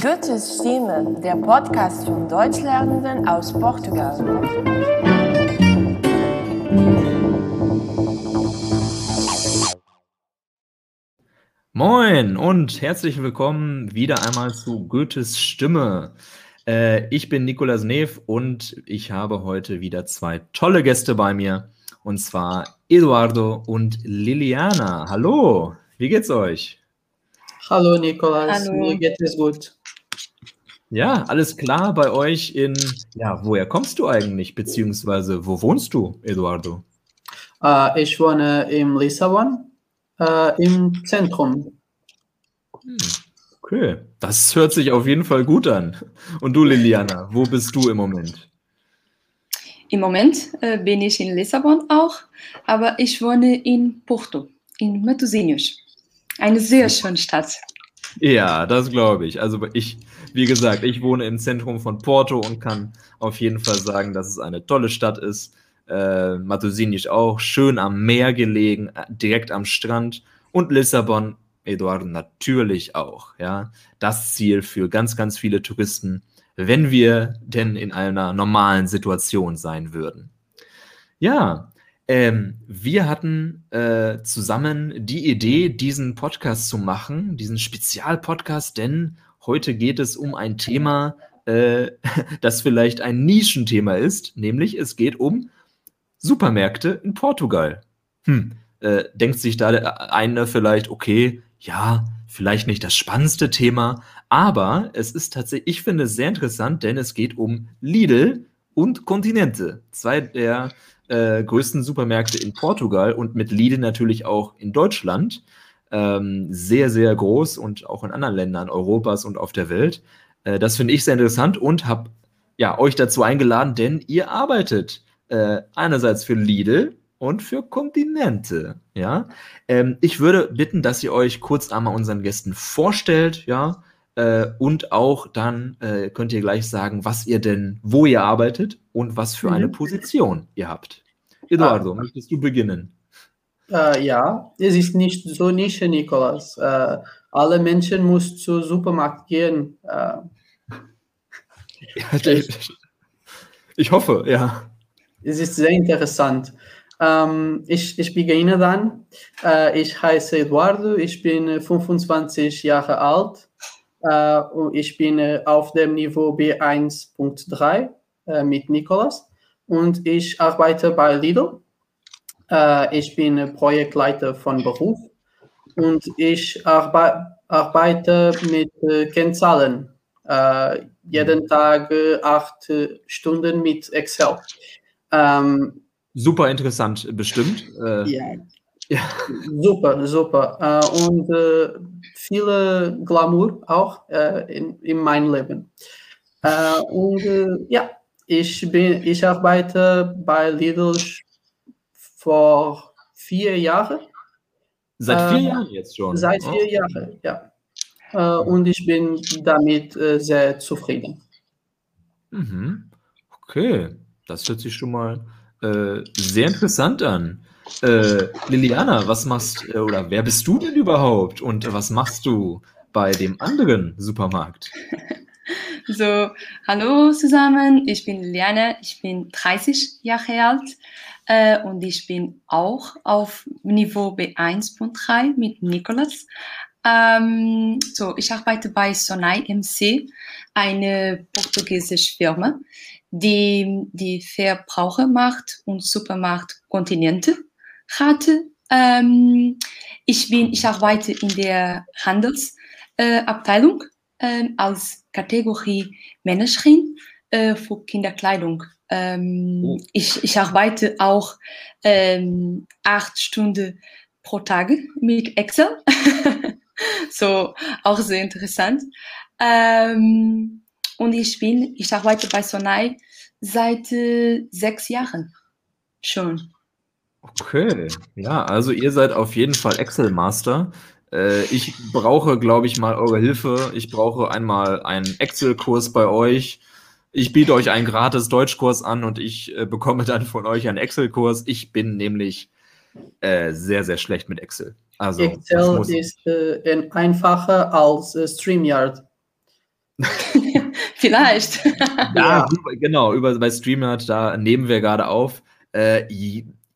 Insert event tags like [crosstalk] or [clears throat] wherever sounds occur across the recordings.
Goethes Stimme, der Podcast von Deutschlernenden aus Portugal. Moin und herzlich willkommen wieder einmal zu Goethes Stimme. Äh, ich bin Nikolas Neff und ich habe heute wieder zwei tolle Gäste bei mir. Und zwar Eduardo und Liliana. Hallo, wie geht's euch? Hallo Nikolas, Hallo. mir geht es gut. Ja, alles klar bei euch in, ja, woher kommst du eigentlich, beziehungsweise wo wohnst du, Eduardo? Äh, ich wohne in Lissabon, äh, im Zentrum. Okay, das hört sich auf jeden Fall gut an. Und du, Liliana, wo bist du im Moment? Im Moment äh, bin ich in Lissabon auch, aber ich wohne in Porto, in Matosinhos. Eine sehr schöne Stadt. Ja, das glaube ich. Also ich, wie gesagt, ich wohne im Zentrum von Porto und kann auf jeden Fall sagen, dass es eine tolle Stadt ist. Äh, Matosinhos auch, schön am Meer gelegen, äh, direkt am Strand. Und Lissabon, Eduardo, natürlich auch. Ja, das Ziel für ganz, ganz viele Touristen, wenn wir denn in einer normalen Situation sein würden. Ja, ähm, wir hatten äh, zusammen die Idee, diesen Podcast zu machen, diesen Spezialpodcast, denn heute geht es um ein Thema, äh, [laughs] das vielleicht ein Nischenthema ist, nämlich es geht um Supermärkte in Portugal. Hm, äh, denkt sich da der eine vielleicht, okay, ja, vielleicht nicht das spannendste Thema, aber es ist tatsächlich, ich finde es sehr interessant, denn es geht um Lidl und Continente, zwei der äh, größten Supermärkte in Portugal und mit Lidl natürlich auch in Deutschland. Ähm, sehr, sehr groß und auch in anderen Ländern Europas und auf der Welt. Äh, das finde ich sehr interessant und habe ja, euch dazu eingeladen, denn ihr arbeitet äh, einerseits für Lidl und für Kontinente. Ja, ähm, ich würde bitten, dass ihr euch kurz einmal unseren Gästen vorstellt, ja, äh, und auch dann äh, könnt ihr gleich sagen, was ihr denn, wo ihr arbeitet und was für Mhm. eine Position ihr habt. Eduardo, möchtest du beginnen? Äh, ja, es ist nicht so Nische, Nikolas. Äh, alle Menschen müssen zum Supermarkt gehen. Äh, Ich hoffe, ja. es ist sehr interessant. Ähm, ich, ich beginne dann. Äh, ich heiße Eduardo, ich bin äh, 25 Jahre alt äh, und ich bin äh, auf dem Niveau B1.3 äh, mit Nikolas und ich arbeite bei Lidl. Äh, ich bin Projektleiter von Beruf und ich arbe arbeite mit äh, Kennzahlen. Äh, jeden Tag acht Stunden mit Excel. Ähm, Super interessant, bestimmt. Äh, ja, [laughs] ja. super, super. Äh, und äh, viele Glamour auch in, in meinem Leben. Und ja, ich, bin, ich arbeite bei Lidl vor vier Jahren. Seit vier Äh, Jahren jetzt schon. Seit Oh. vier Jahren, ja. Äh, und ich bin damit äh, sehr zufrieden. Mhm. Okay, das hört sich schon mal äh, sehr interessant an. Äh, Liliana, was machst äh, oder wer bist du denn überhaupt und was machst du bei dem anderen Supermarkt? [laughs] So, hallo zusammen, ich bin Liliane, ich bin 30 Jahre alt äh, und ich bin auch auf Niveau B1.3 mit Nicolas. Ähm, so, ich arbeite bei Sonai MC, eine portugiesische Firma, die die Verbrauchermarkt und Supermarkt Kontinente hatte. Ähm, ich, bin, ich arbeite in der Handelsabteilung äh, ähm, als Kategorie Managerin äh, für Kinderkleidung. Ähm, Oh. ich, ich arbeite auch ähm, acht Stunden pro Tag mit Excel. [laughs] so, auch sehr interessant. Ähm, und ich bin, ich arbeite bei Sonai seit äh, sechs Jahren schon. Okay, ja, also ihr seid auf jeden Fall Excel-Master. Äh, ich brauche, glaube ich, mal eure Hilfe. Ich brauche einmal einen Excel-Kurs bei euch. Ich biete euch einen gratis Deutschkurs an und ich äh, bekomme dann von euch einen Excel-Kurs. Ich bin nämlich äh, sehr, sehr schlecht mit Excel. Also, Excel ist äh, ein- einfacher als äh, StreamYard. [laughs] Vielleicht. [laughs] Ja, über, genau, über, bei StreamYard, da nehmen wir gerade auf. Äh,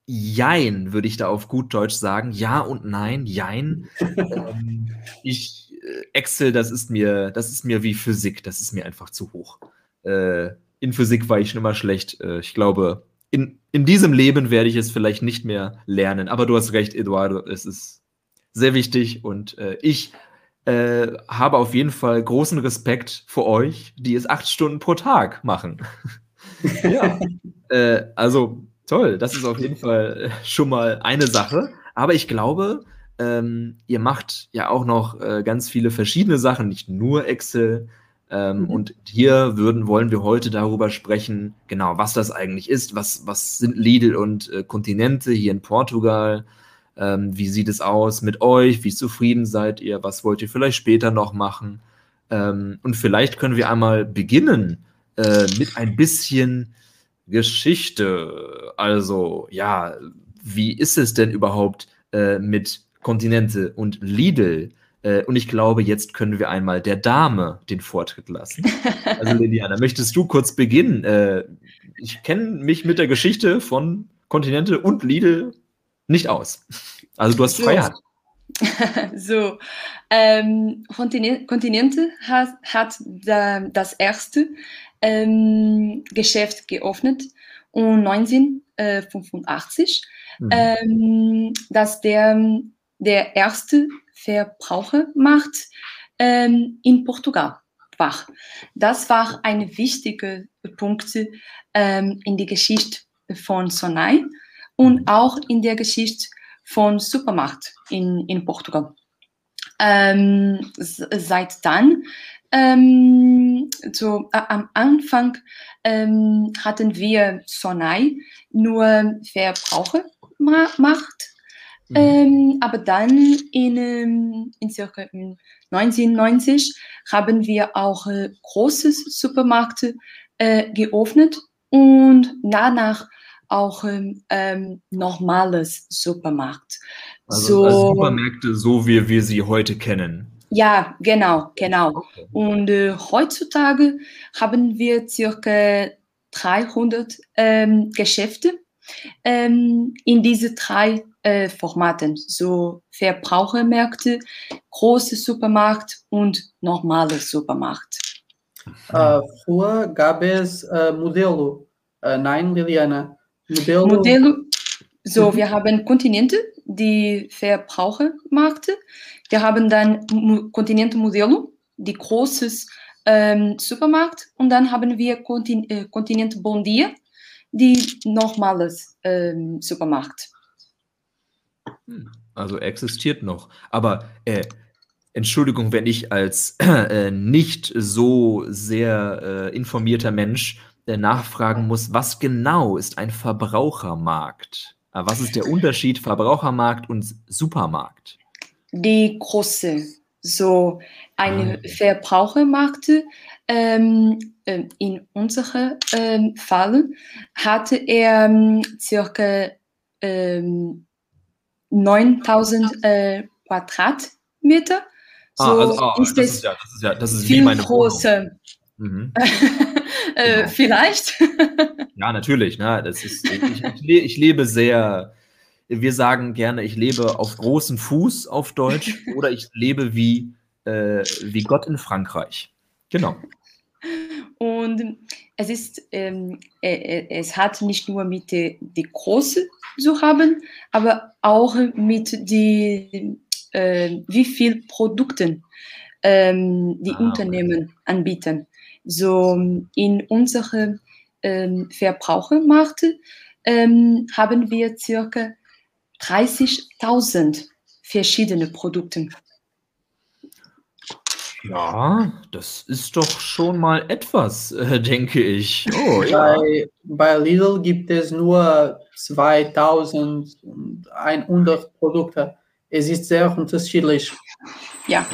jein, würde ich da auf gut Deutsch sagen. Ja und nein, jein. ähm, [laughs] ich, äh, Excel, das ist mir, das ist mir wie Physik, das ist mir einfach zu hoch. Äh, in Physik war ich schon immer schlecht. Äh, ich glaube, in, in diesem Leben werde ich es vielleicht nicht mehr lernen. Aber du hast recht, Eduardo, es ist sehr wichtig und äh, ich äh, habe auf jeden Fall großen Respekt vor euch, die es acht Stunden pro Tag machen. [laughs] ja, äh, also toll, das ist auf jeden Fall äh, schon mal eine Sache. Aber ich glaube, ähm, ihr macht ja auch noch äh, ganz viele verschiedene Sachen, nicht nur Excel. Ähm, mhm. Und hier würden, wollen wir heute darüber sprechen, genau, was das eigentlich ist, was, was sind Lidl und äh, Kontinente hier in Portugal, ähm, wie sieht es aus mit euch? Wie zufrieden seid ihr? Was wollt ihr vielleicht später noch machen? Ähm, und vielleicht können wir einmal beginnen äh, mit ein bisschen Geschichte. Also, ja, wie ist es denn überhaupt äh, mit Kontinente und Lidl? Äh, und ich glaube, jetzt können wir einmal der Dame den Vortritt lassen. Also, Liliana, möchtest du kurz beginnen? Äh, ich kenne mich mit der Geschichte von Kontinente und Lidl nicht aus. Also du hast so. Freiheit. [laughs] so, ähm, Kontinente hat, hat das erste ähm, Geschäft geöffnet und 1985, mhm. ähm, dass der, der erste Verbrauchermarkt ähm, in Portugal war. Das war ein wichtiger Punkt ähm, in der Geschichte von Sonai und auch in der Geschichte von Supermarkt in, in Portugal. Ähm, seit dann, ähm, so, äh, am Anfang ähm, hatten wir Sonai nur Verbrauchermacht, mhm. Ähm, aber dann in, ähm, in circa 1990 haben wir auch äh, große Supermärkte äh, geöffnet und danach auch ähm, ähm, normales Supermarkt. Also, so, also Supermärkte, so wie wir sie heute kennen. Ja, genau, genau. Und äh, heutzutage haben wir circa 300 ähm, Geschäfte ähm, in diese drei äh, Formaten, so Verbrauchermärkte, große Supermarkt und normale Supermarkt. Äh, früher gab es äh, Modelo. Äh, nein, Liliana, Modelo. Modelo so, mhm. wir haben Kontinente, die Verbrauchermärkte. Wir haben dann Kontinente Modelo, die großes ähm, Supermarkt. Und dann haben wir Kontin äh, Kontinent Bondia, die normales ähm, Supermarkt. Hm, also existiert noch. Aber äh, Entschuldigung, wenn ich als [clears throat] äh, nicht so sehr äh, informierter Mensch der nachfragen muss, was genau ist ein Verbrauchermarkt? Ah, was ist der Unterschied Verbrauchermarkt und Supermarkt? Die große, so eine ah, Verbrauchermarkt ähm, äh, in unserem ähm, Fall hatte er ähm, circa ähm, 9000 äh, Quadratmeter. So ah, also, ah, ist das, ist ja, das ist ja, das ist viel wie meine große. Mhm. [laughs] äh, genau. Vielleicht. [laughs] ja, natürlich. Ne? Das ist, ich, ich, ich, lebe sehr, wir sagen gerne, ich lebe auf großem Fuß auf Deutsch [laughs] oder ich lebe wie, äh, wie Gott in Frankreich. Genau. Und es ist, ähm, äh, äh, es hat nicht nur mit der die Größe zu haben, aber auch mit die, äh, wie viel Produkten ähm, die ah, Unternehmen okay. anbieten. So in unserem ähm, Verbrauchermarkt ähm, haben wir circa 30.000 verschiedene Produkte. Ja, das ist doch schon mal etwas, [laughs] äh, denke ich. Oh, ja. bei, bei Lidl gibt es nur 2100 Produkte. Es ist sehr unterschiedlich. Ja.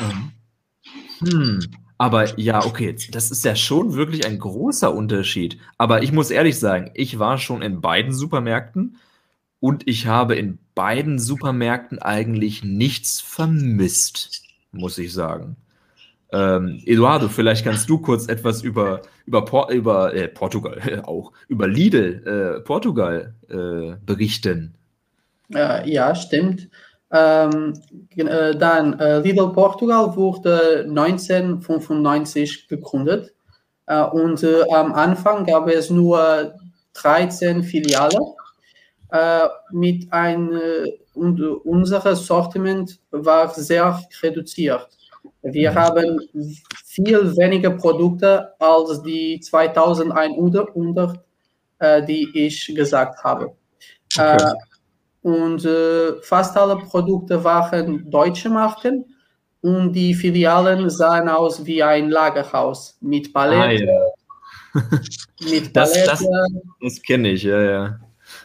Hm. Aber ja, okay, das ist ja schon wirklich ein großer Unterschied. Aber ich muss ehrlich sagen, ich war schon in beiden Supermärkten und ich habe in beiden Supermärkten eigentlich nichts vermisst, muss ich sagen. Ähm, Eduardo, vielleicht kannst du kurz etwas über, über, Por über äh, Portugal [laughs] auch, über Lidl äh, Portugal äh, berichten. Äh, ja, stimmt. Ähm, äh, dann Lidl Portugal wurde 1995 gegründet und am Anfang gab es nur 13 Filialen mit ein und unser Sortiment war sehr reduziert. Wir haben viel weniger Produkte als die 2100, äh, die ich gesagt habe. Okay. Äh, und äh, fast alle Produkte waren deutsche Marken und die Filialen sahen aus wie ein Lagerhaus mit Palette. Ah, ja. [laughs] mit Palette. Das, das, das kenne ich, ja, ja.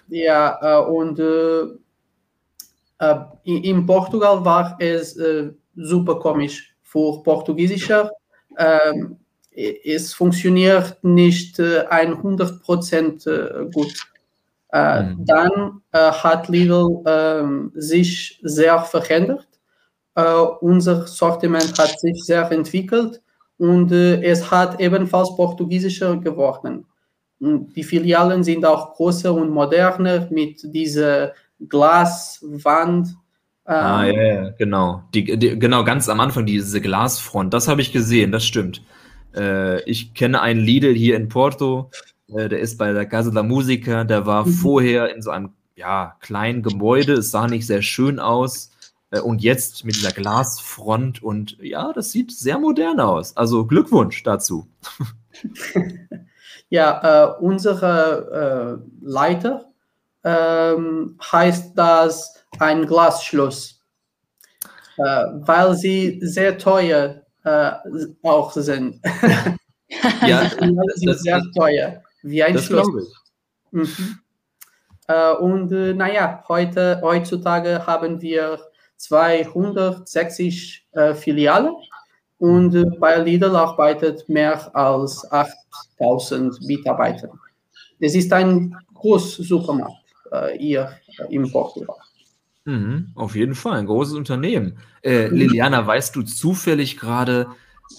Ja, äh, und äh, äh, in Portugal war es super komisch für Portugiesischer. Ähm, es funktioniert nicht äh, 100% äh, gut. Äh, mhm. Dann äh, hat Lidl ähm, sich sehr verändert. Äh, unser Sortiment hat sich sehr entwickelt und äh, es hat ebenfalls portugiesischer geworden. Und die Filialen sind auch größer und moderner mit dieser Glaswand Ah, ähm, ja, ja, genau. Die, die, genau, ganz am Anfang diese Glasfront, das habe ich gesehen, das stimmt. Äh, ich kenne einen Lidl hier in Porto, äh, der ist bei der Casa da Musica, der war mhm. vorher in so einem ja, kleinen Gebäude, es sah nicht sehr schön aus. Äh, und jetzt mit dieser Glasfront und ja, das sieht sehr modern aus. Also Glückwunsch dazu. [laughs] ja, äh, unsere äh, Leiter ähm, heißt das ein Glasschloss, äh, weil sie sehr teuer äh, auch sind. [laughs] ja, sie sind sehr teuer, wie ein Schloss. Mhm. Äh, und äh, naja, heute, heutzutage haben wir 260 äh, Filialen und äh, bei Lidl arbeitet mehr als 8000 Mitarbeiter. Es ist ein großer Supermarkt äh, hier in Portugal. Mhm, auf jeden Fall, ein großes Unternehmen. Äh, mhm. Liliana, weißt du zufällig gerade,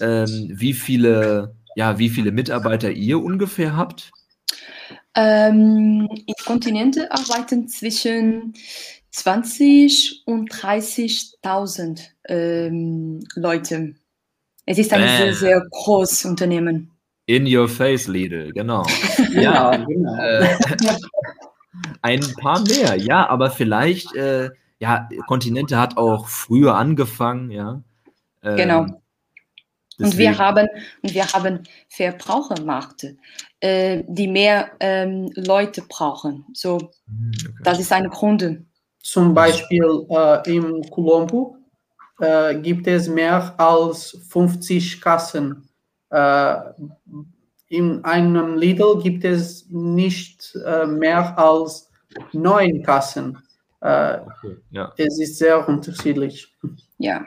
ähm, wie viele, ja, wie viele Mitarbeiter ihr ungefähr habt? Ähm, Im Kontinente arbeiten zwischen 20 und 30.000 ähm, Leute. Es ist ein äh. sehr, sehr großes Unternehmen. In your face, Lidl, genau. [laughs] ja, genau. Äh, [laughs] ein paar mehr, ja, aber vielleicht, äh, ja, Kontinente hat auch früher angefangen, ja. Ähm, genau. Und wir haben, und wir haben Verbrauchermärkte, äh, die mehr ähm, Leute brauchen. So, hm, okay. das ist ein Grund. Zum Beispiel äh, im Colombo äh, gibt es mehr als 50 Kassen. Äh, in einem Lidl gibt es nicht äh, mehr als neun Kassen. Äh, okay, ja. Es ist sehr unterschiedlich. Ja.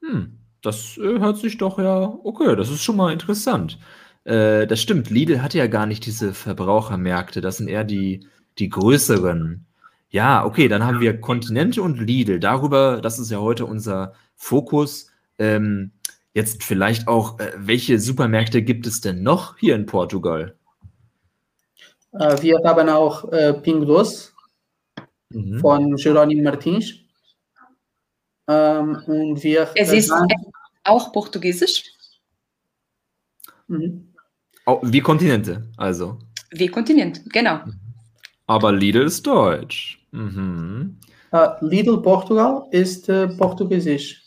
Hm, das äh, hört sich doch ja, okay, das ist schon mal interessant. Äh, das stimmt, Lidl hat ja gar nicht diese Verbrauchermärkte, das sind eher die, die größeren. Ja, okay, dann haben wir Kontinente und Lidl. Darüber, das ist ja heute unser Fokus. Ähm, jetzt vielleicht auch, äh, welche Supermärkte gibt es denn noch hier in Portugal? Äh, wir haben auch äh, Pingudos mhm. von Jerónimo Martins. Ähm, und wir, es ist äh, auch portugiesisch. Mhm. Oh, wie Kontinente, also. Wie Kontinent, genau. Aber Lidl ist deutsch. Mhm. Uh, Lidl Portugal ist uh, portugiesisch.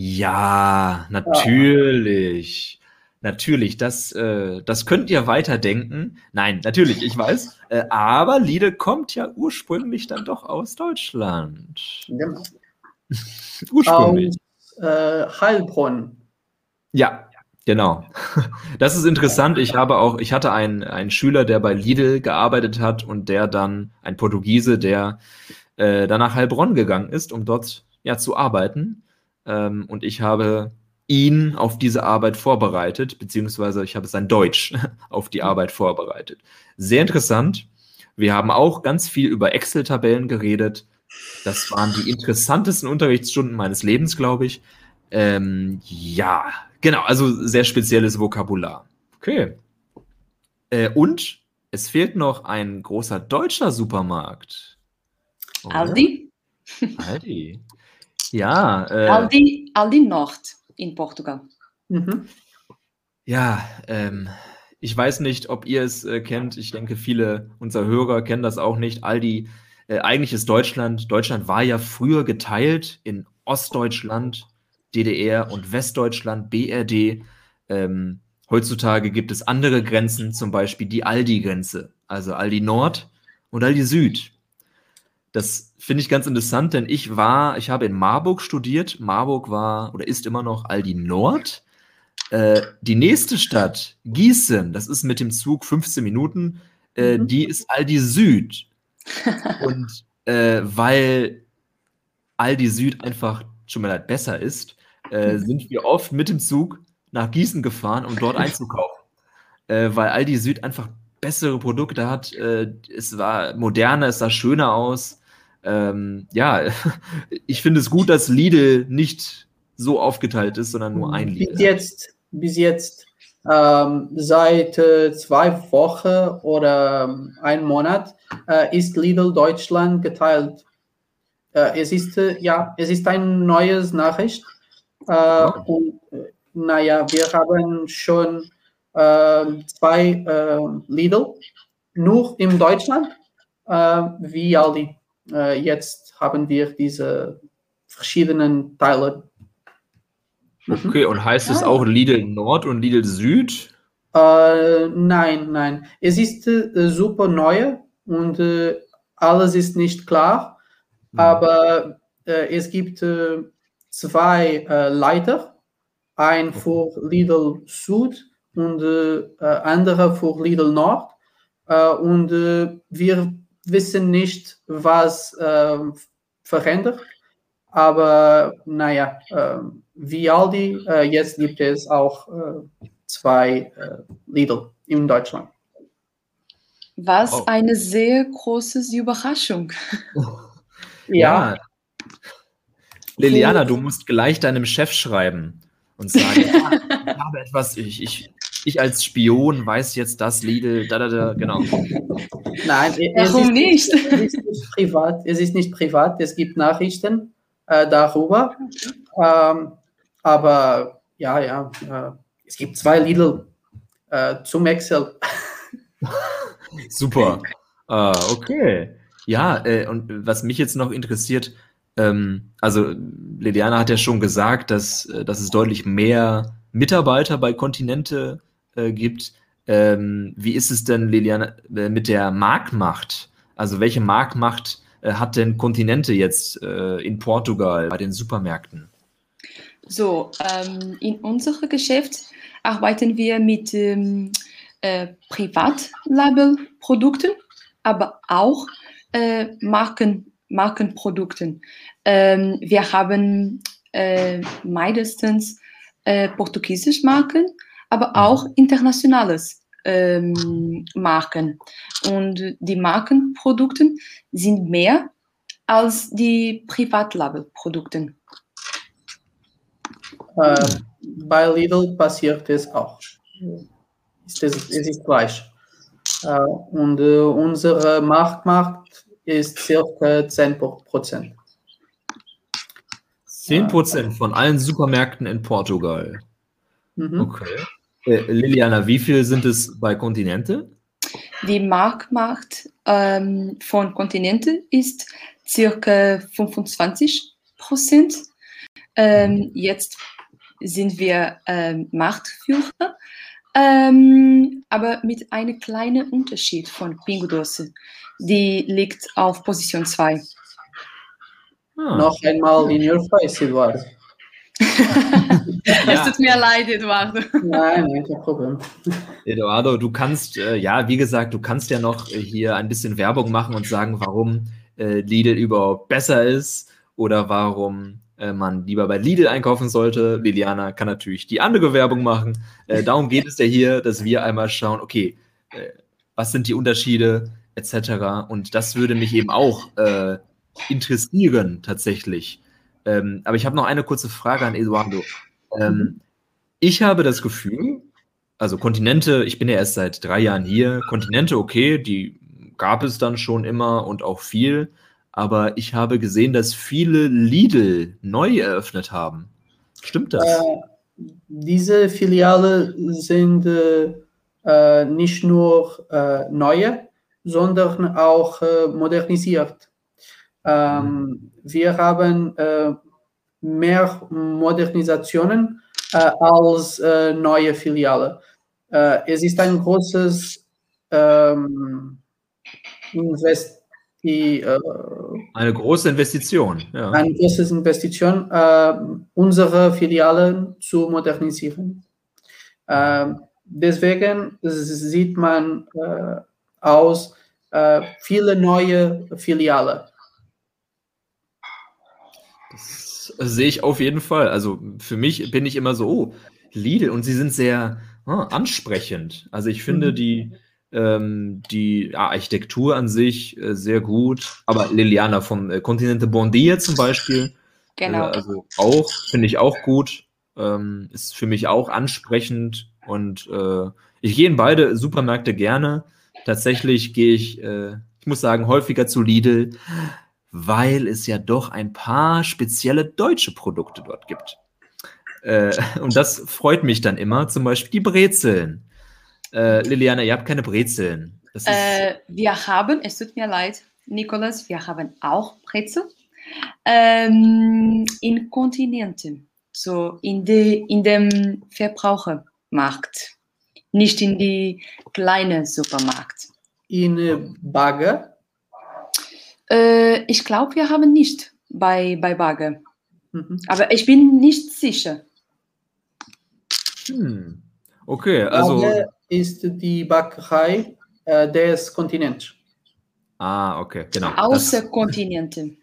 Ja, natürlich. Natürlich, das, äh, das könnt ihr weiterdenken. Nein, natürlich, ich weiß. [laughs] Äh, aber Lidl kommt ja ursprünglich dann doch aus Deutschland. Genau. [laughs] ursprünglich. Aus äh, Heilbronn. Ja, genau. [laughs] Das ist interessant. Ich habe auch, ich hatte einen, einen Schüler, der bei Lidl gearbeitet hat und der dann, ein Portugiese, der äh, dann nach Heilbronn gegangen ist, um dort ja zu arbeiten. Ähm, und ich habe ihn auf diese Arbeit vorbereitet, beziehungsweise ich habe sein Deutsch [laughs] auf die Arbeit vorbereitet. Sehr interessant. Wir haben auch ganz viel über Excel-Tabellen geredet. Das waren die interessantesten Unterrichtsstunden meines Lebens, glaube ich. Ähm, ja, genau, also sehr spezielles Vokabular. Okay. Äh, und es fehlt noch ein großer deutscher Supermarkt. Oder? Aldi. Aldi. Ja. Äh, Aldi, Aldi Nord in Portugal. Mhm. Ja, ähm, ich weiß nicht, ob ihr es äh, kennt. Ich denke, viele unserer Hörer kennen das auch nicht. Aldi, äh, eigentlich ist Deutschland, Deutschland war ja früher geteilt in Ostdeutschland, DDR und Westdeutschland, BRD. Ähm, heutzutage gibt es andere Grenzen, zum Beispiel die Aldi-Grenze, also Aldi Nord und Aldi Süd. Das finde ich ganz interessant, denn ich war, ich habe in Marburg studiert. Marburg war oder ist immer noch Aldi Nord. Äh, die nächste Stadt, Gießen, das ist mit dem Zug 15 Minuten, äh, mhm. die ist Aldi Süd. [laughs] Und äh, weil Aldi Süd einfach schon mal besser ist, äh, mhm. sind wir oft mit dem Zug nach Gießen gefahren, um dort einzukaufen. Äh, weil Aldi Süd einfach bessere Produkte hat. Äh, es war moderner, es sah schöner aus. Ähm, ja, [laughs] ich finde es gut, dass Lidl nicht so aufgeteilt ist, sondern nur ein Lidl. Bis jetzt, bis jetzt ähm, seit äh, zwei Wochen oder ähm, ein Monat äh, ist Lidl Deutschland geteilt. Äh, es ist äh, ja, es ist ein neues Nachricht. Äh, und äh, naja, wir haben schon zwei Lidl nur in Deutschland wie Aldi. Jetzt haben wir diese verschiedenen Teile. Okay, und heißt es auch Lidl Nord und Lidl Süd? Äh, nein, nein. Es ist äh, super neu und äh, alles ist nicht klar, mhm. aber äh, es gibt äh, zwei äh, Leiter, ein für Lidl Süd und andere für Lidl Nord. und wir wissen nicht, was verändert, aber naja, ähm, wie Aldi, äh, jetzt gibt es auch äh, zwei äh, Lidl in Deutschland. Was oh. eine sehr große Überraschung. [laughs] ja. ja. Liliana, du musst gleich deinem Chef schreiben und sagen, ja, [laughs] ich habe etwas, ich, ich, ich als Spion weiß jetzt das Lidl, da, da, da, genau. Nein, warum nicht? Es ist nicht privat, es ist nicht privat, es gibt Nachrichten äh, darüber. Ähm, aber ja, ja, äh, es gibt zwei Lidl äh, zum Excel. Super. Uh, okay. Ja, äh, und was mich jetzt noch interessiert, ähm, also Liliana hat ja schon gesagt, dass, äh, dass es deutlich mehr Mitarbeiter bei Kontinente äh, gibt. Ähm, wie ist es denn, Liliana, äh, mit der Marktmacht? Also welche Marktmacht äh, hat denn Kontinente jetzt in Portugal bei den Supermärkten? So, ähm, in unserem Geschäft arbeiten wir mit ähm, äh, Privatlabelprodukten, aber auch äh, Marken, Markenprodukten. Ähm, wir haben äh, meistens äh, portugiesische Marken, aber auch internationales ähm, Marken. Und die Markenprodukte sind mehr als die Privatlabelprodukte. Äh, bei Lidl passiert es auch. Ist es, es ist gleich. Äh, und äh, unsere Marktmacht ist circa 10 Prozent. 10 Prozent von allen Supermärkten in Portugal. Mhm. Okay. Äh, Liliana, wie viel sind es bei Kontinente? Die Marktmacht ähm, von Kontinente ist circa 25 Prozent. Ähm, jetzt sind wir ähm, Marktführer, ähm, aber mit einem kleinen Unterschied von Pingodose. Die liegt auf Position 2. Ah. Noch einmal in your face, Eduardo. Es tut mir leid, Eduardo. Nein, nein, kein Problem. Eduardo, du kannst, äh, ja, wie gesagt, du kannst ja noch hier ein bisschen Werbung machen und sagen, warum äh, Lidl überhaupt besser ist oder warum äh, man lieber bei Lidl einkaufen sollte. Liliana kann natürlich die andere Werbung machen. Äh, darum geht es ja hier, dass wir einmal schauen, okay, äh, was sind die Unterschiede etc. Und das würde mich eben auch äh, interessieren tatsächlich. Ähm, aber ich habe noch eine kurze Frage an Eduardo. Ähm, ich habe das Gefühl, also Kontinente, ich bin ja erst seit drei Jahren hier, Kontinente, okay, die gab es dann schon immer und auch viel, aber ich habe gesehen, dass viele Lidl neu eröffnet haben. Stimmt das? Äh, diese Filiale sind äh, äh nicht nur äh, neue, sondern auch äh, modernisiert. Ähm, mhm. Wir haben äh, mehr Modernisationen als neue Filiale. es ist ein großes ähm, Investi eine große Investition. Ja. Eine große Investition, äh, unsere Filialen zu modernisieren. Äh, deswegen sieht man äh, aus äh, viele neue Filialen. Das sehe ich auf jeden Fall. Also für mich bin ich immer so, oh, Lidl und sie sind sehr oh, ansprechend. Also ich finde mhm. die ähm, die ja, Architektur an sich äh, sehr gut. Aber Liliana vom äh, Continente Bondia zum Beispiel, genau. Äh, also auch, finde ich auch gut. Ähm, ist für mich auch ansprechend und äh, ich gehe in beide Supermärkte gerne. Tatsächlich gehe ich, äh, ich muss sagen, häufiger zu Lidl, weil es ja doch ein paar spezielle deutsche Produkte dort gibt. Äh, [laughs] und das freut mich dann immer, zum Beispiel die Brezeln. Äh, Liliana, ihr habt keine Brezeln. Äh, wir haben, es tut mir leid, Nikolas, wir haben auch Brezel ähm, in Kontinenten, so in, die, in dem Verbrauchermarkt, nicht in die kleine Supermarkt. In äh, Bagger? Äh, ich glaube, wir haben nicht bei, bei Bagger. Mhm. Aber ich bin nicht sicher. Hm. Okay, also. Bagger ist die Bäckerei äh, des Kontinents. Ah, okay, genau. Außer das, Kontinente.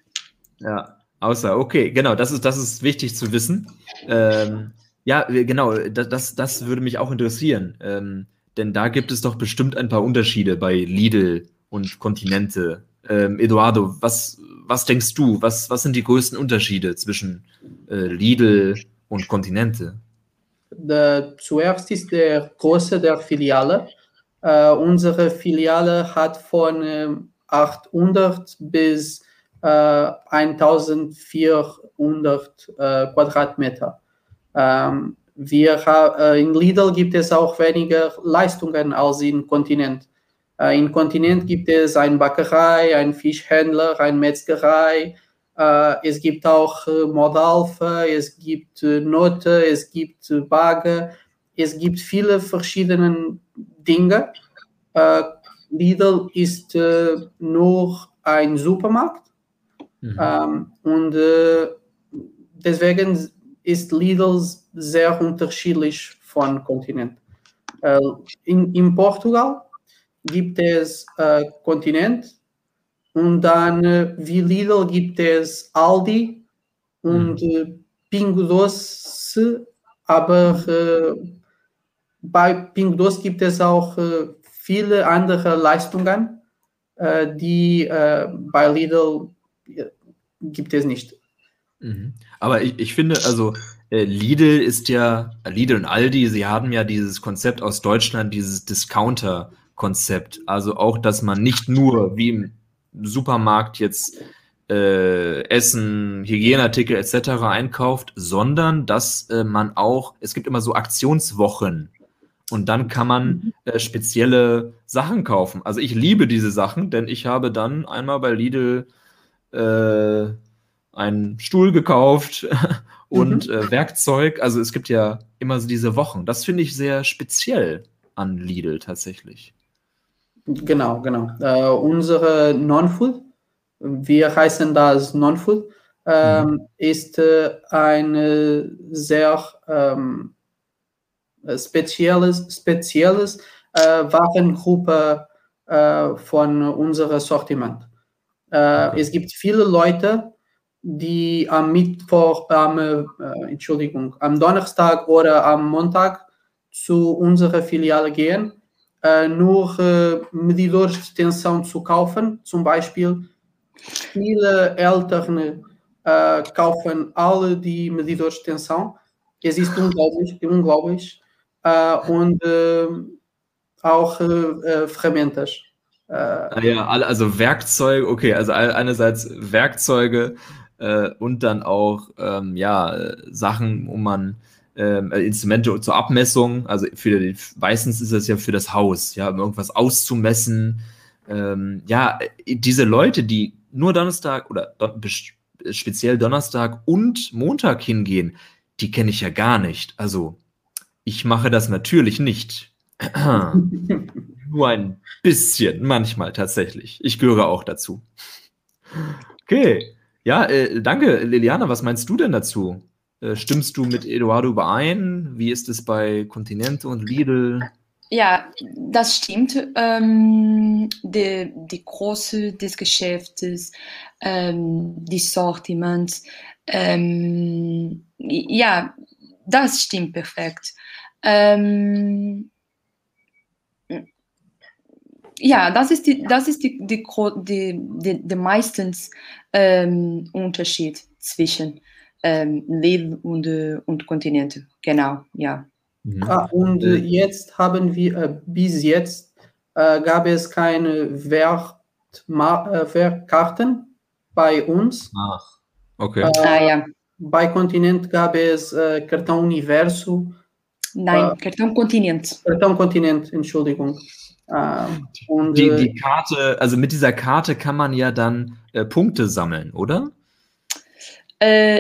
Ja, außer, okay, genau, das ist, das ist wichtig zu wissen. Ähm, ja, genau, das, das, das würde mich auch interessieren. Ähm, denn da gibt es doch bestimmt ein paar Unterschiede bei Lidl und Kontinente. Ähm, Eduardo, was, was denkst du? Was, was sind die größten Unterschiede zwischen äh, Lidl und Kontinente? Der, zuerst ist der Größe der Filiale. Äh, unsere Filiale hat von äh, 800 bis äh, 1400 äh, Quadratmeter. Ähm, wir, äh, in Lidl gibt es auch weniger Leistungen als im Kontinent. Äh, Im Kontinent gibt es eine Bäckerei, einen Fischhändler, eine Metzgerei, äh, es gibt auch äh, Modalfe, es gibt Note, es gibt Bagger, es gibt viele verschiedene Dinge. Lidl ist nur ein Supermarkt mhm. ähm, und deswegen ist Lidl sehr unterschiedlich von Kontinent. in, in Portugal gibt es Kontinent, und dann, äh, wie Lidl, gibt es Aldi und mhm. äh, Pingo Doce, aber äh, bei Pingo Doce gibt es auch äh, viele andere Leistungen, äh, die äh, bei Lidl gibt es nicht. Mhm. Aber ich, ich finde, also Lidl ist ja, Lidl und Aldi, sie haben ja dieses Konzept aus Deutschland, dieses Discounter-Konzept. Also auch, dass man nicht nur wie im Supermarkt jetzt äh, Essen, Hygieneartikel etc. einkauft, sondern dass äh, man auch, es gibt immer so Aktionswochen und dann kann man mhm. äh, spezielle Sachen kaufen. Also ich liebe diese Sachen, denn ich habe dann einmal bei Lidl äh, einen Stuhl gekauft [laughs] und mhm. äh, Werkzeug. Also es gibt ja immer so diese Wochen. Das finde ich sehr speziell an Lidl tatsächlich. Genau, genau. Äh, unsere Non-Food, wir heißen das Non-Food, ähm, mhm. ist äh, eine sehr ähm, spezielles, spezielles äh, Warengruppe äh, von unserem Sortiment. Äh, okay. Es gibt viele Leute, die am Mittwoch, am, äh, Entschuldigung, am Donnerstag oder am Montag zu unserer Filiale gehen nur uh, medidores de extensão zu kaufen, zum Beispiel viele ältere äh, kaufen alle die Medidores de tensão. Ist unglaublich, [laughs] unglaublich. Äh, und äh, auch äh, Ferramentas. Ah ja, also Werkzeuge, okay, also einerseits Werkzeuge äh, und dann auch ähm, ja, Sachen, wo man ähm, Instrumente zur Abmessung, also für die, meistens ist das ja für das Haus, ja, um irgendwas auszumessen. Ähm, ja, diese Leute, die nur Donnerstag oder speziell Donnerstag und Montag hingehen, die kenne ich ja gar nicht. Also ich mache das natürlich nicht. Nur ein bisschen, manchmal tatsächlich. Ich gehöre auch dazu. Okay. Ja, äh, danke, Liliana. Was meinst du denn dazu? Äh, stimmst du mit Eduardo überein? Wie ist es bei Continente und Lidl? Ja, das stimmt. Ähm, die, die Größe des Geschäftes, ähm, die Sortiment, ähm, ja, das stimmt perfekt. Ähm, ja, das ist die, das ist die, die, die, die, die meistens ähm, Unterschied zwischen ähm, Lidl und, äh, und Kontinente. Genau, ja. Mhm. Ah, und äh, jetzt haben wir, äh, bis jetzt äh, gab es keine äh, Wertkarten bei uns. Ach, okay. Äh, ah, ja. Bei Kontinent gab es äh, Karton Universo. Nein, Karton Kontinent. Karton Kontinent, Entschuldigung. und, die, die Karte, also mit dieser Karte kann man ja dann Punkte sammeln, oder?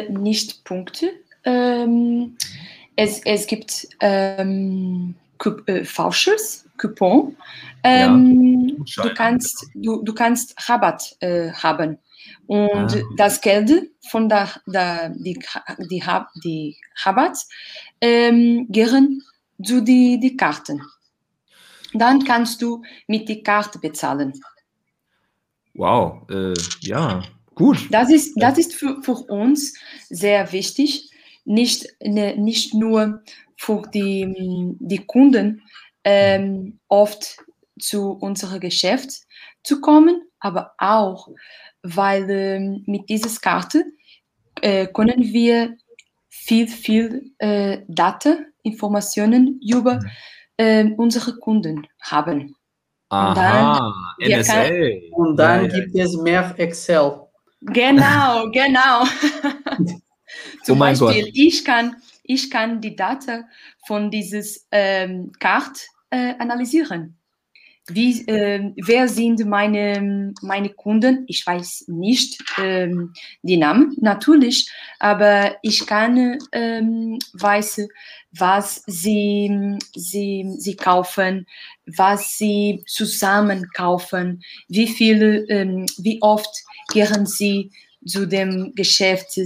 Nicht Punkte. Ähm, es, es gibt ähm, äh, Vouchers, Coupon. Ähm, ja, du, kannst, du, du kannst Rabatt äh, haben. Und ah. das Geld von der, der die, die, die Rabatt ähm, gehen zu die, die Karten. Dann kannst du mit der Karte bezahlen. Wow, äh, ja, gut. Das ist, das ist für, für uns sehr wichtig, nicht, ne, nicht nur für die, die Kunden ähm, oft zu unserem Geschäft zu kommen, aber auch, weil ähm, mit dieser Karte äh, können wir viel, viel äh, Daten, Informationen über äh, unsere Kunden haben. Aha, und dann, NSA. Kann, und dann ja, gibt ja. es mehr Excel. Genau, [laughs] genau. Zum oh Beispiel, Gott. ich kann, ich kann die Daten von dieses ähm, Karte äh, analysieren. Wie, äh, wer sind meine, meine Kunden? Ich weiß nicht ähm, die Namen, natürlich, aber ich kann ähm, weiß, was sie, sie, sie kaufen, was sie zusammen kaufen, wie viele, ähm, wie oft gehen sie zu dem Geschäft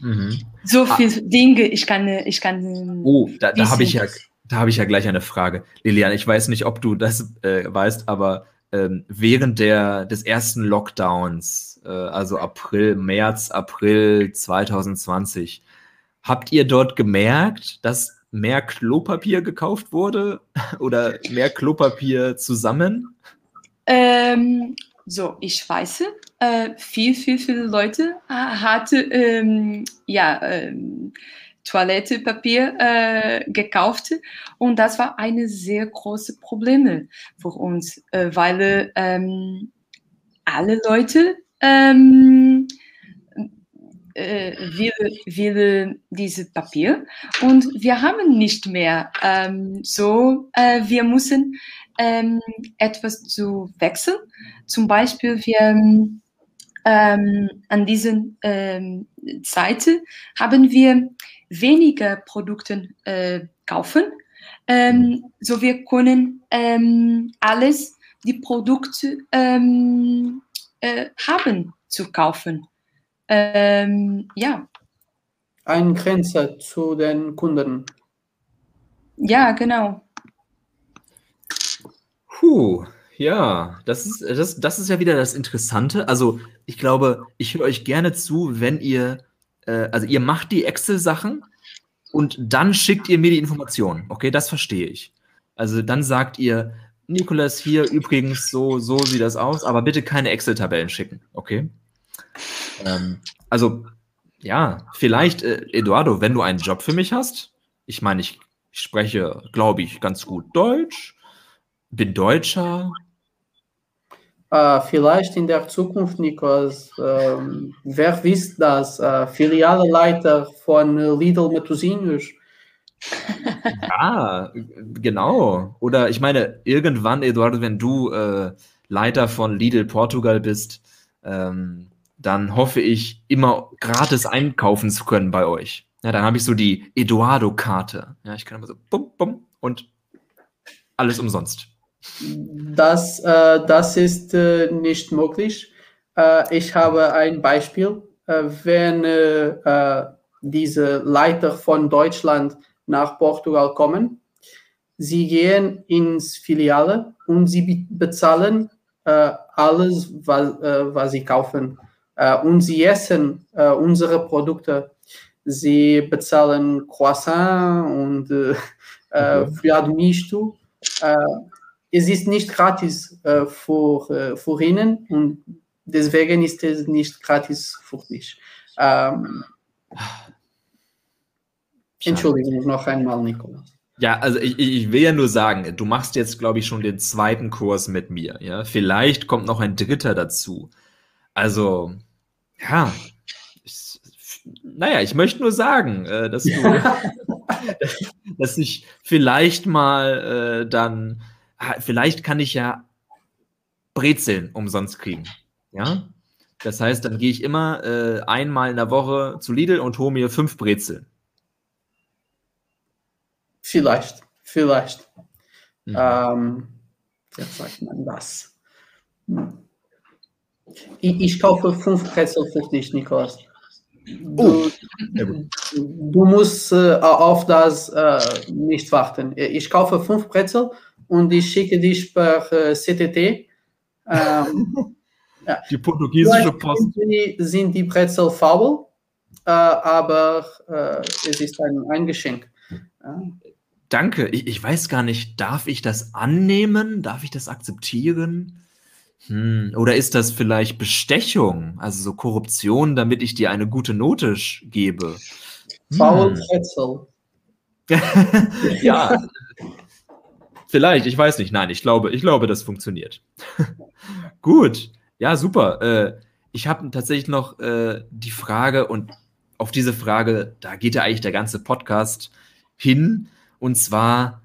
Mhm. So ah. viele Dinge, ich kann, ich kann. Oh, da, da habe ich ja, da habe ich ja gleich eine Frage, Lilian. Ich weiß nicht, ob du das äh, weißt, aber ähm, während der des ersten Lockdowns, äh, also April, März, April 2020, habt ihr dort gemerkt, dass mehr Klopapier gekauft wurde [laughs] oder mehr Klopapier zusammen? Ähm, so, ich weiß, äh, viel, viel, viele Leute äh, hatte ähm, ja, ähm, Toilettepapier äh, gekauft und das war eine sehr große Probleme für uns, äh, weil ähm, alle Leute ähm, äh, will, will diese Papier und wir haben nicht mehr. Ähm, so, äh, wir müssen ähm, etwas zu wechseln. Zum Beispiel, wir ähm, an dieser ähm, Seite haben wir weniger Produkte äh, kaufen. Ähm, so wir können ähm, alles die Produkte ähm, äh, haben zu kaufen. Ähm, ja. Eine Grenze zu den Kunden. Ja, genau. Puh, ja, das ist, das, das ist ja wieder das Interessante. Also, ich glaube, ich höre euch gerne zu, wenn ihr, äh, also ihr macht die Excel-Sachen und dann schickt ihr mir die Informationen. Okay, das verstehe ich. Also dann sagt ihr, Nikolas, hier übrigens, so, so sieht das aus, aber bitte keine Excel-Tabellen schicken, okay? Ähm, also ja, vielleicht, äh, Eduardo, wenn du einen Job für mich hast, ich meine, ich, ich spreche, glaube ich, ganz gut Deutsch, bin Deutscher. Äh, vielleicht in der Zukunft, Nikos, ähm, wer wisst das? Äh, Filialleiter von Lidl Metosinius. [laughs] Ja, genau. Oder ich meine, irgendwann, Eduardo, wenn du äh, Leiter von Lidl Portugal bist, ähm, dann hoffe ich, immer gratis einkaufen zu können bei euch. Ja, dann habe ich so die Eduardo-Karte. Ja, ich kann immer so bum, bum und alles umsonst. Das, äh, das ist äh, nicht möglich. Äh, ich habe ein Beispiel. Äh, wenn äh, äh, diese Leiter von Deutschland nach Portugal kommen, sie gehen ins Filiale und sie bezahlen alles, was, was sie kaufen. und sie essen unsere Produkte. Sie bezahlen Croissant und äh. Friado Misto es ist nicht gratis äh, für, äh, für ihnen und deswegen ist es nicht gratis für mich. Ähm, Entschuldigung, noch einmal, Nikolaus. Ja, also ich, ich will ja nur sagen, du machst jetzt, glaube ich, schon den zweiten Kurs mit mir. Ja, vielleicht kommt noch ein dritter dazu. Also, ja, ich, naja, ich möchte nur sagen, äh, dass du, [laughs] [laughs] dass ich vielleicht mal äh, dann vielleicht kann ich ja Brezeln umsonst kriegen. Ja? Das heißt, dann gehe ich immer äh, einmal in der Woche zu Lidl und hole mir fünf Brezeln. Vielleicht, vielleicht. Mhm. Ähm, jetzt sagt man das. Ich, ich, kaufe fünf Brezel für dich, Nikolaus. Du, oh, du musst äh, auf das äh, nicht warten. Ich kaufe fünf Brezel und ich schicke dich per äh, CTT. Ähm, [laughs] ja. Die portugiesische Post. Sind die, sind die Brezel faul, äh, aber äh, es ist ein, ein Geschenk. Ja. Danke. Ich, ich, weiß gar nicht, darf ich das annehmen? Darf ich das akzeptieren? Hm. Oder ist das vielleicht Bestechung, also so Korruption, damit ich dir eine gute Note gebe? Faul hm. Pretzel. [laughs] ja, [laughs] Vielleicht, ich weiß nicht. Nein, ich glaube, ich glaube, das funktioniert. [laughs] Gut. Ja, super. Äh, ich habe tatsächlich noch äh, die Frage und auf diese Frage, da geht ja eigentlich der ganze Podcast hin. Und zwar,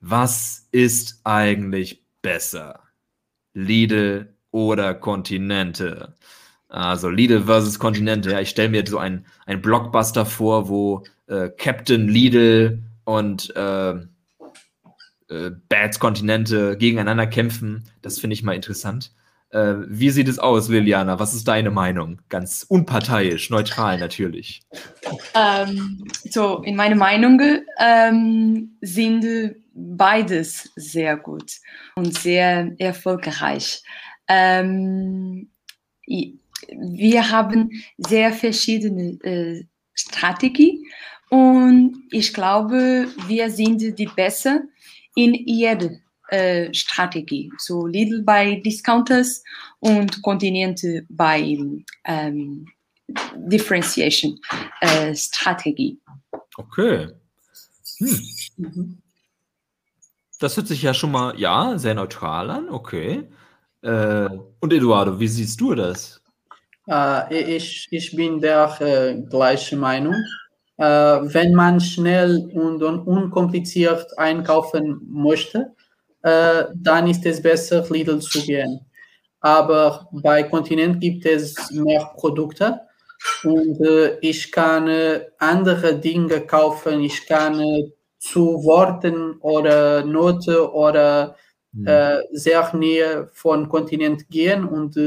was ist eigentlich besser? Lidl oder Kontinente? Also Lidl versus Kontinente. Ja, ich stelle mir so einen, Blockbuster vor, wo äh, Captain Lidl und äh, äh, Bad Kontinente gegeneinander kämpfen. Das finde ich mal interessant. Äh, wie sieht es aus, Liliana? Was ist deine Meinung? Ganz unparteiisch, neutral natürlich. Ähm, so, in meiner Meinung ähm, sind beides sehr gut und sehr erfolgreich. Ähm, wir haben sehr verschiedene äh, Strategien und ich glaube, wir sind die Beste in jeder äh, Strategie. So Lidl bei Discounters und Kontinente bei ähm, Differentiation äh, Strategie. Okay. Hm. Mhm. Das hört sich ja schon mal, ja, sehr neutral an, okay. Äh, und Eduardo, wie siehst du das? Äh, ich, ich bin der äh, gleichen Meinung wenn man schnell und, unkompliziert einkaufen möchte, äh, dann ist es besser, Lidl zu gehen. Aber bei Kontinent gibt es mehr Produkte und äh, ich kann äh, andere Dinge kaufen. Ich kann äh, zu Worten oder Note oder mhm. Äh, sehr näher von Kontinent gehen und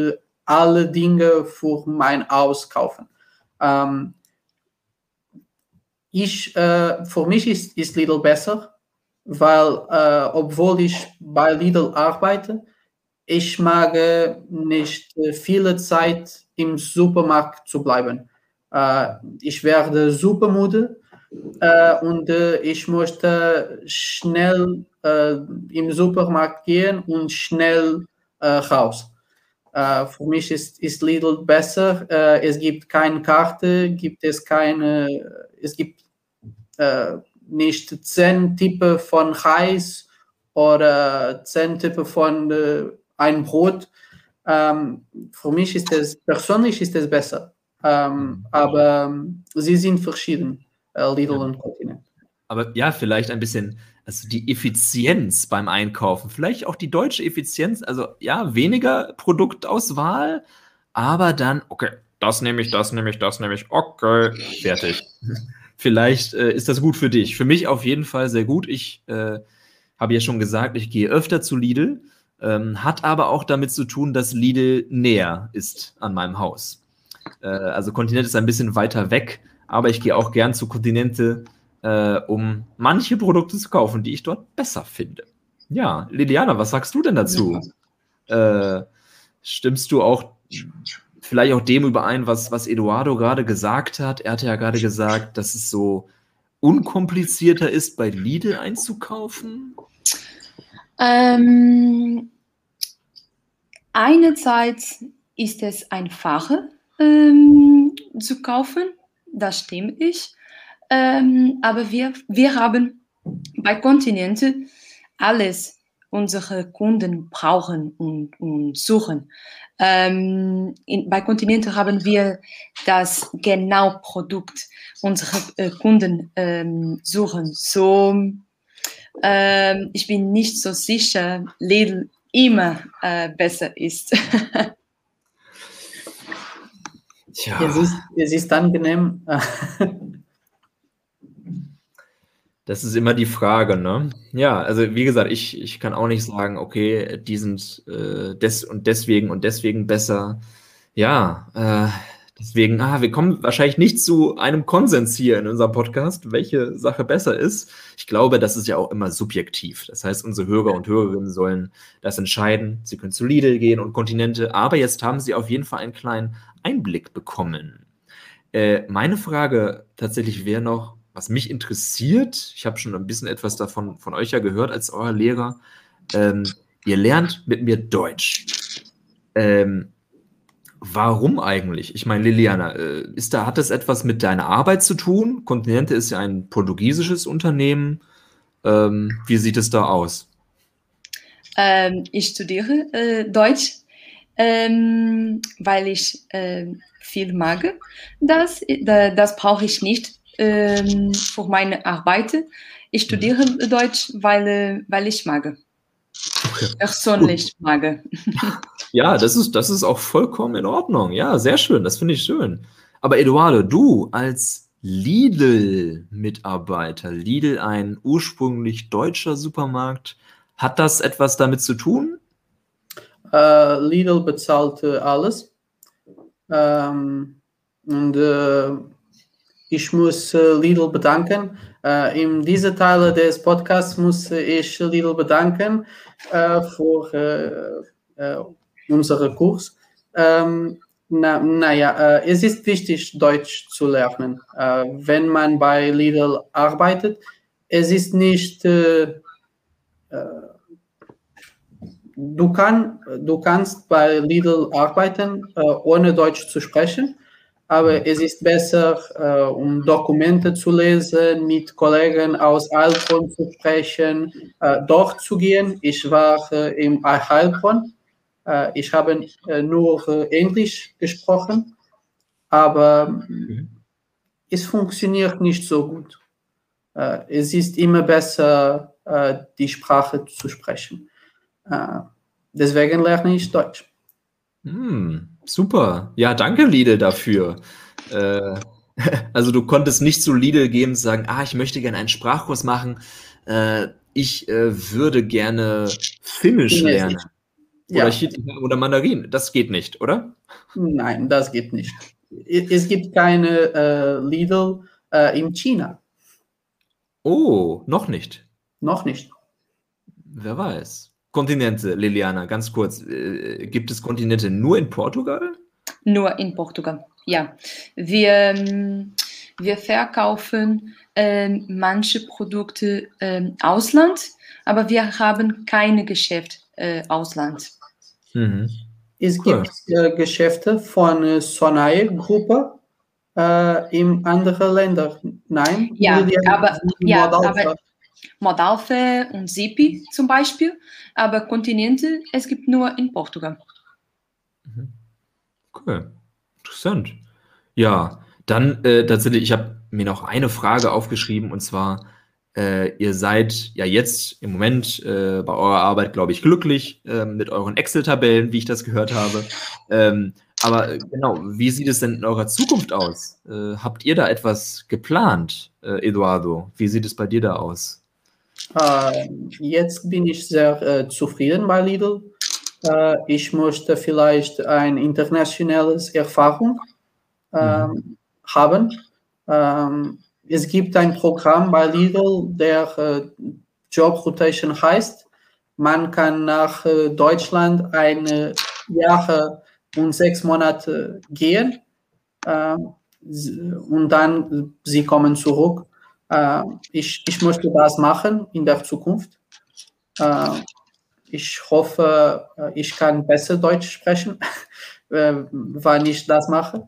alle Dinge für mein Haus kaufen. Ähm, ich, äh, für mich ist, ist Lidl besser, weil äh, obwohl ich bei Lidl arbeite, ich mag nicht äh, viele Zeit im Supermarkt zu bleiben. Äh, ich werde super müde äh, und äh, ich möchte schnell im Supermarkt gehen und schnell raus. Äh, für mich ist, ist Lidl besser. Äh, es gibt keine Karte, gibt es keine, es gibt äh, nicht zehn Typen von Reis oder zehn Typen von äh, ein Brot. Ähm, für mich ist es persönlich ist es besser. Ähm, aber ähm, sie sind verschieden, äh, Lidl Ja. und Kontinent. Aber ja, vielleicht ein bisschen, also die Effizienz beim Einkaufen, vielleicht auch die deutsche Effizienz, also ja, weniger Produktauswahl, aber dann, okay, das nehme ich, das nehme ich, das nehme ich, okay, fertig. [laughs] Vielleicht äh, ist das gut für dich. Für mich auf jeden Fall sehr gut. Ich äh, habe ja schon gesagt, ich gehe öfter zu Lidl, ähm, hat aber auch damit zu tun, dass Lidl näher ist an meinem Haus. Äh, also Kontinent ist ein bisschen weiter weg, aber ich gehe auch gern zu Kontinente, äh, um manche Produkte zu kaufen, die ich dort besser finde. Ja, Liliana, was sagst du denn dazu? Äh, stimmst du auch vielleicht auch dem überein, was, was Eduardo gerade gesagt hat? Er hatte ja gerade gesagt, dass es so unkomplizierter ist, bei Lidl einzukaufen. Ähm, einerseits ist es einfacher ähm, zu kaufen, das stimmt ich. Ähm, aber wir, wir haben bei Kontinente alles unsere Kunden brauchen und, und suchen. Ähm, in, bei Kontinente haben wir das genau Produkt unsere äh, Kunden ähm, suchen. So, ähm, ich bin nicht so sicher, Lidl immer äh, besser ist. [laughs] Tja, Es, ist, es ist angenehm. [laughs] das ist immer die Frage, ne? Ja, also wie gesagt, ich, ich kann auch nicht sagen, okay, die sind äh, des und deswegen und deswegen besser. Ja, äh, deswegen, ah, wir kommen wahrscheinlich nicht zu einem Konsens hier in unserem Podcast, welche Sache besser ist. Ich glaube, das ist ja auch immer subjektiv. Das heißt, unsere Hörer und Hörerinnen sollen das entscheiden. Sie können zu Lidl gehen und Kontinente, aber jetzt haben sie auf jeden Fall einen kleinen Einblick bekommen. Äh, meine Frage tatsächlich wäre noch, was mich interessiert, ich habe schon ein bisschen etwas davon von euch ja gehört als euer Lehrer. Ähm, ihr lernt mit mir Deutsch. Ähm, warum eigentlich? Ich meine, Liliana, äh, ist da, hat das etwas mit deiner Arbeit zu tun? Kontinente ist ja ein portugiesisches Unternehmen. Ähm, wie sieht es da aus? Ähm, ich studiere äh, Deutsch, ähm, weil ich ähm, viel mag. Das, da, das brauche ich nicht ähm, für meine Arbeit. Ich studiere Deutsch, weil, äh, weil ich mag. Persönlich mag. [laughs] Ja, das ist, das ist auch vollkommen in Ordnung. Ja, sehr schön. Das finde ich schön. Aber Eduardo, du als Lidl-Mitarbeiter, Lidl ein ursprünglich deutscher Supermarkt, hat das etwas damit zu tun? Äh, Lidl bezahlt alles. Ähm, und äh, ich muss äh, Lidl bedanken. Äh, in diesem Teil des Podcasts muss ich Lidl bedanken äh, für äh, äh, unseren Kurs. Ähm, na, naja, äh, es ist wichtig, Deutsch zu lernen. Äh, wenn man bei Lidl arbeitet, es ist nicht äh, du, kann, du kannst bei Lidl arbeiten, äh, ohne Deutsch zu sprechen, aber es ist besser, äh, um Dokumente zu lesen, mit Kollegen aus Heilbronn zu sprechen, äh, dort zu gehen. Ich war äh, im Heilbronn. Äh, ich habe äh, nur äh, Englisch gesprochen, aber es funktioniert nicht so gut. Es ist immer besser, die Sprache zu sprechen. Deswegen lerne ich Deutsch. Hm, super. Ja, danke, Lidl, dafür. Äh, [laughs] also du konntest nicht zu Lidl gehen und sagen, ah, ich möchte gerne einen Sprachkurs machen. Äh, ich äh, würde gerne Finnisch lernen. Oder, Ja. Chi- oder Mandarin. Das geht nicht, oder? Nein, das geht nicht. Es gibt keine äh, Lidl äh, in China. Oh, noch nicht. Noch nicht. Wer weiß. Kontinente, Liliana, ganz kurz. Äh, gibt es Kontinente nur in Portugal? Nur in Portugal, ja. Wir, ähm, wir verkaufen ähm, manche Produkte ähm, Ausland, aber wir haben keine Geschäft äh, Ausland. Mhm. Es Cool. gibt äh, Geschäfte von äh, Sonae-Gruppe äh, in anderen Ländern. Nein? Ja, aber- ja, aber- Modalfe und Sipi zum Beispiel, aber Kontinente, es gibt nur in Portugal. Cool. Interessant. Ja, dann äh, tatsächlich, ich habe mir noch eine Frage aufgeschrieben und zwar, äh, ihr seid ja jetzt im Moment äh, bei eurer Arbeit, glaube ich, glücklich äh, mit euren Excel-Tabellen, wie ich das gehört habe. Ähm, aber äh, genau, wie sieht es denn in eurer Zukunft aus? Äh, habt ihr da etwas geplant, äh, Eduardo? Wie sieht es bei dir da aus? Äh, jetzt bin ich sehr äh, zufrieden bei Lidl. Äh, ich möchte vielleicht eine internationale Erfahrung ähm, haben. Ähm, es gibt ein Programm bei Lidl, der Job Rotation heißt. Man kann nach Deutschland eine Jahre und sechs Monate gehen ähm, und dann sie kommen zurück. Äh, ich, ich möchte das machen in der Zukunft. Äh, ich hoffe, äh, ich kann besser Deutsch sprechen, [laughs] äh, wann ich das mache.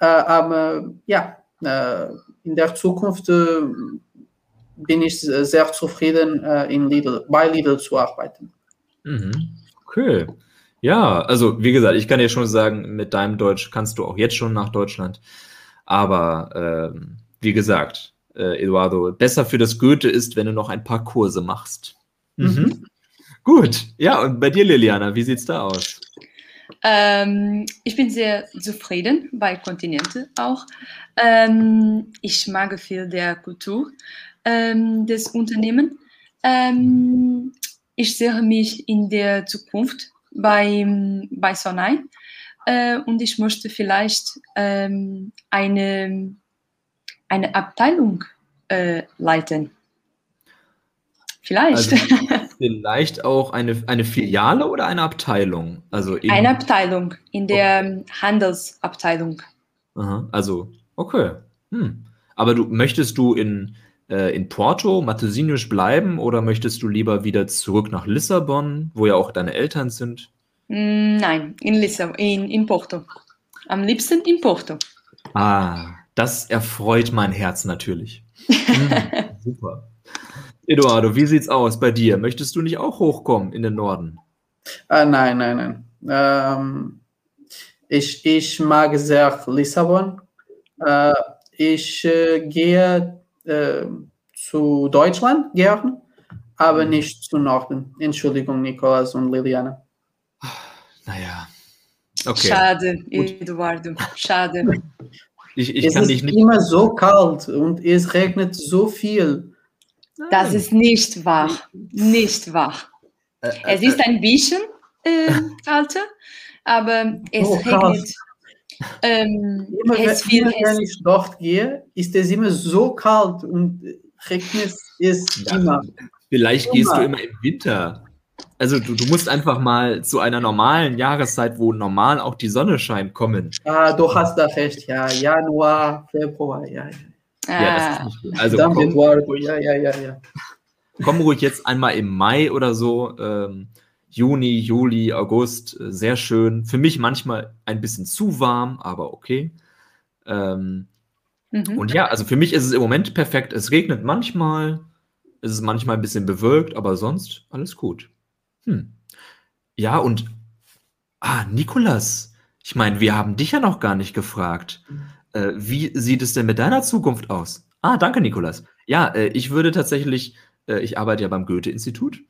Äh, aber ja, in der Zukunft bin ich sehr zufrieden, in Lidl, bei Lidl zu arbeiten. Mhm. Okay. Ja, also wie gesagt, ich kann dir schon sagen, mit deinem Deutsch kannst du auch jetzt schon nach Deutschland. Aber ähm, wie gesagt, äh, Eduardo, besser für das Goethe ist, wenn du noch ein paar Kurse machst. Mhm. Gut. Ja, und bei dir, Liliana, wie sieht's da aus? Ähm, ich bin sehr zufrieden bei Kontinente auch. Ähm, ich mag viel der Kultur ähm, des Unternehmens. Ähm, ich sehe mich in der Zukunft bei, bei Sonai äh, und ich möchte vielleicht ähm, eine, eine Abteilung äh, leiten. Vielleicht. Also [laughs] vielleicht auch eine, eine Filiale oder eine Abteilung? Also in, eine Abteilung in der Handelsabteilung. Aha, also, okay. Hm. Aber du möchtest du in, äh, in Porto, Matosinhos bleiben oder möchtest du lieber wieder zurück nach Lissabon, wo ja auch deine Eltern sind? Mm, Nein, in Lissabon, in, in Porto. Am liebsten in Porto. Ah, das erfreut mein Herz natürlich. Hm, [laughs] super. Eduardo, wie sieht's aus bei dir? Möchtest du nicht auch hochkommen in den Norden? Äh, nein, nein, nein. Ähm, ich, ich mag sehr Lissabon. Äh, ich äh, gehe äh, zu Deutschland gern, aber nicht zu Norden. Entschuldigung, Nikolas und Liliana. Naja. Okay. Schade. Eduardo. Schade. [laughs] Ich, ich es kann ist dich nicht. immer so kalt und es regnet so viel. Das ist nicht wahr. Nicht wahr. Äh, Es ist ein bisschen äh, kälter, aber es Oh, regnet. Ähm, Immer, wenn, es viel, immer wenn ich dort gehe, ist es immer so kalt und regnet es Ja. immer. Vielleicht gehst du Immer. immer im Winter. Also du, du musst einfach mal zu einer normalen Jahreszeit, wo normal auch die Sonne scheint, kommen. Ah, du hast da recht, ja. Januar, Februar, ja. ja. Ja, das ist nicht gut. Also komm, Eduardo. Ja, ja, ja, ja. komm ruhig jetzt einmal im Mai oder so. Ähm, Juni, Juli, August, äh, sehr schön. Für mich manchmal ein bisschen zu warm, aber okay. Ähm, mhm. und ja, also für mich ist es im Moment perfekt. Es regnet manchmal, es ist manchmal ein bisschen bewölkt, aber sonst alles gut. Hm. Ja, und ah, Nikolas, ich meine, wir haben dich ja noch gar nicht gefragt. Äh, wie sieht es denn mit deiner Zukunft aus? Ah, danke, Nikolas. Ja, äh, ich würde tatsächlich, äh, ich arbeite ja beim Goethe-Institut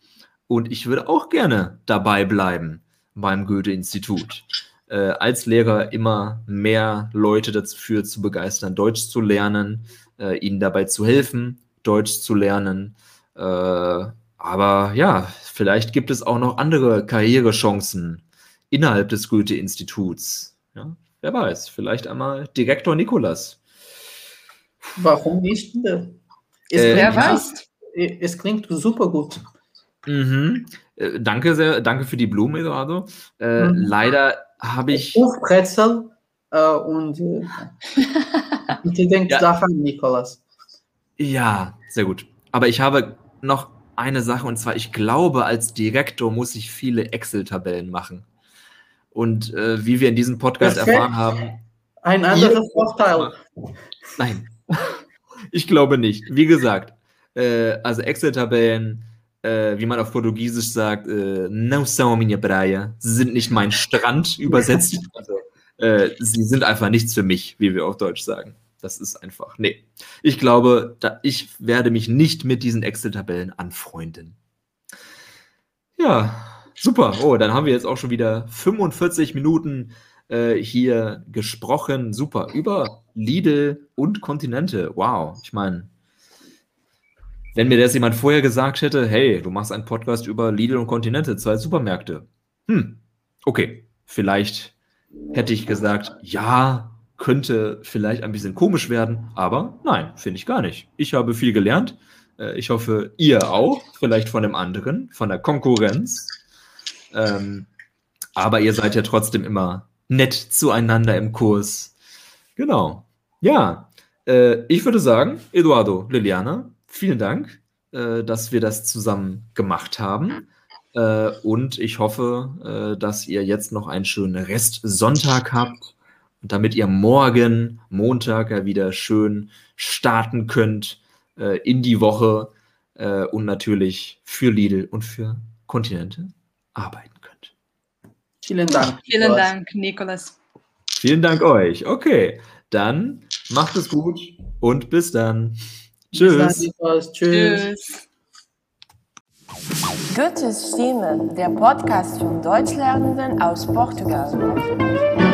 und ich würde auch gerne dabei bleiben beim Goethe-Institut. Äh, als Lehrer immer mehr Leute dafür zu begeistern, Deutsch zu lernen, äh, ihnen dabei zu helfen, Deutsch zu lernen. Aber ja, vielleicht gibt es auch noch andere Karrierechancen innerhalb des Goethe-Instituts. Ja, wer weiß, vielleicht einmal Direktor Nikolas. Warum nicht? Es, Äh, Wer weiß. es klingt super gut. Mhm. Äh, danke sehr, danke für die Blumen, Eduardo. Äh, Mhm. Leider habe ich. Hofbrezel äh, und äh, [laughs] bitte denkt Ja. daran, Nikolas. Ja, sehr gut. Aber ich habe noch eine Sache und zwar, ich glaube, als Direktor muss ich viele Excel-Tabellen machen. Und äh, wie wir in diesem Podcast Perfekt. erfahren haben, Ein anderer Vorteil. Nein, [laughs] ich glaube nicht. Wie gesagt, äh, also Excel-Tabellen, äh, wie man auf Portugiesisch sagt, äh, não são minha praia. Sie sind nicht mein Strand übersetzt. [laughs] Also, äh, sie sind einfach nichts für mich, wie wir auf Deutsch sagen. Das ist einfach, nee. Ich glaube, da, ich werde mich nicht mit diesen Excel-Tabellen anfreunden. Ja, super. Oh, dann haben wir jetzt auch schon wieder 45 Minuten äh, hier gesprochen. Super. Über Lidl und Kontinente. Wow. Ich meine, wenn mir das jemand vorher gesagt hätte, hey, du machst einen Podcast über Lidl und Kontinente, zwei Supermärkte. Hm, okay. Vielleicht hätte ich gesagt, ja, könnte vielleicht ein bisschen komisch werden, aber nein, finde ich gar nicht. Ich habe viel gelernt. Äh, Ich hoffe, ihr auch, vielleicht von dem anderen, von der Konkurrenz. Ähm, aber ihr seid ja trotzdem immer nett zueinander im Kurs. Genau. Ja, äh, ich würde sagen, Eduardo, Liliana, vielen Dank, äh, dass wir das zusammen gemacht haben. Äh, und ich hoffe, äh, dass ihr jetzt noch einen schönen Restsonntag habt und damit ihr morgen, Montag, ja wieder schön starten könnt äh, in die Woche äh, und natürlich für Lidl und für Kontinente arbeiten könnt. Vielen Dank. Vielen Dank, Nikolas. Vielen Dank euch. Okay, dann macht es gut und bis dann. Bis dann, Tschüss. Tschüss. Tschüss. Goethes Stimme, der Podcast von Deutschlernenden aus Portugal.